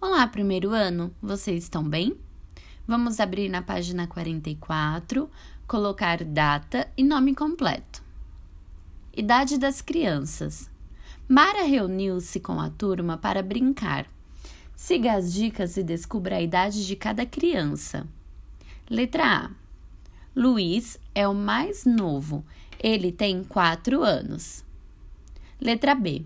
Olá, primeiro ano, vocês estão bem? Vamos abrir na página 44, colocar data e nome completo. Idade das crianças. Mara reuniu-se com a turma para brincar. Siga as dicas e descubra a idade de cada criança. Letra A. Luiz é o mais novo, ele tem 4 anos. Letra B.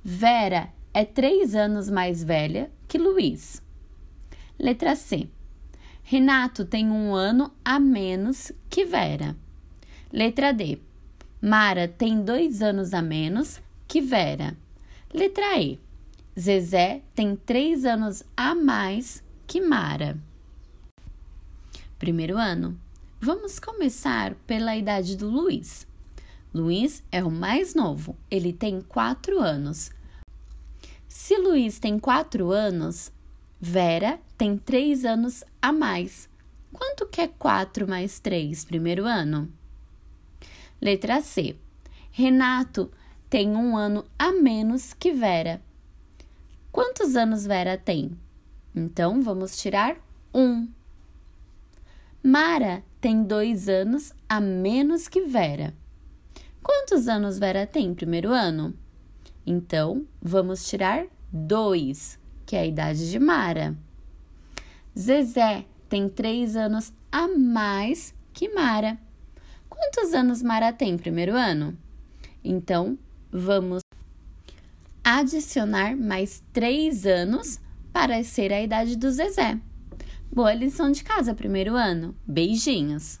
Vera é 3 anos mais velha que Luiz. Letra C. Renato tem um ano a menos que Vera. Letra D. Mara tem dois anos a menos que Vera. Letra E. Zezé tem três anos a mais que Mara. Primeiro ano. Vamos começar pela idade do Luiz. Luiz é o mais novo, ele tem quatro anos. Se Luiz tem quatro anos, Vera tem três anos a mais. Quanto que é 4 mais 3, primeiro ano? Letra C. Renato tem um ano a menos que Vera. Quantos anos Vera tem? Então, vamos tirar um. Mara tem dois anos a menos que Vera. Quantos anos Vera tem, primeiro ano? Então, vamos tirar dois que é a idade de Mara. Zezé tem três anos a mais que Mara. Quantos anos Mara tem primeiro ano? Então, vamos adicionar mais três anos para ser a idade do Zezé. Boa lição de casa, primeiro ano. Beijinhos!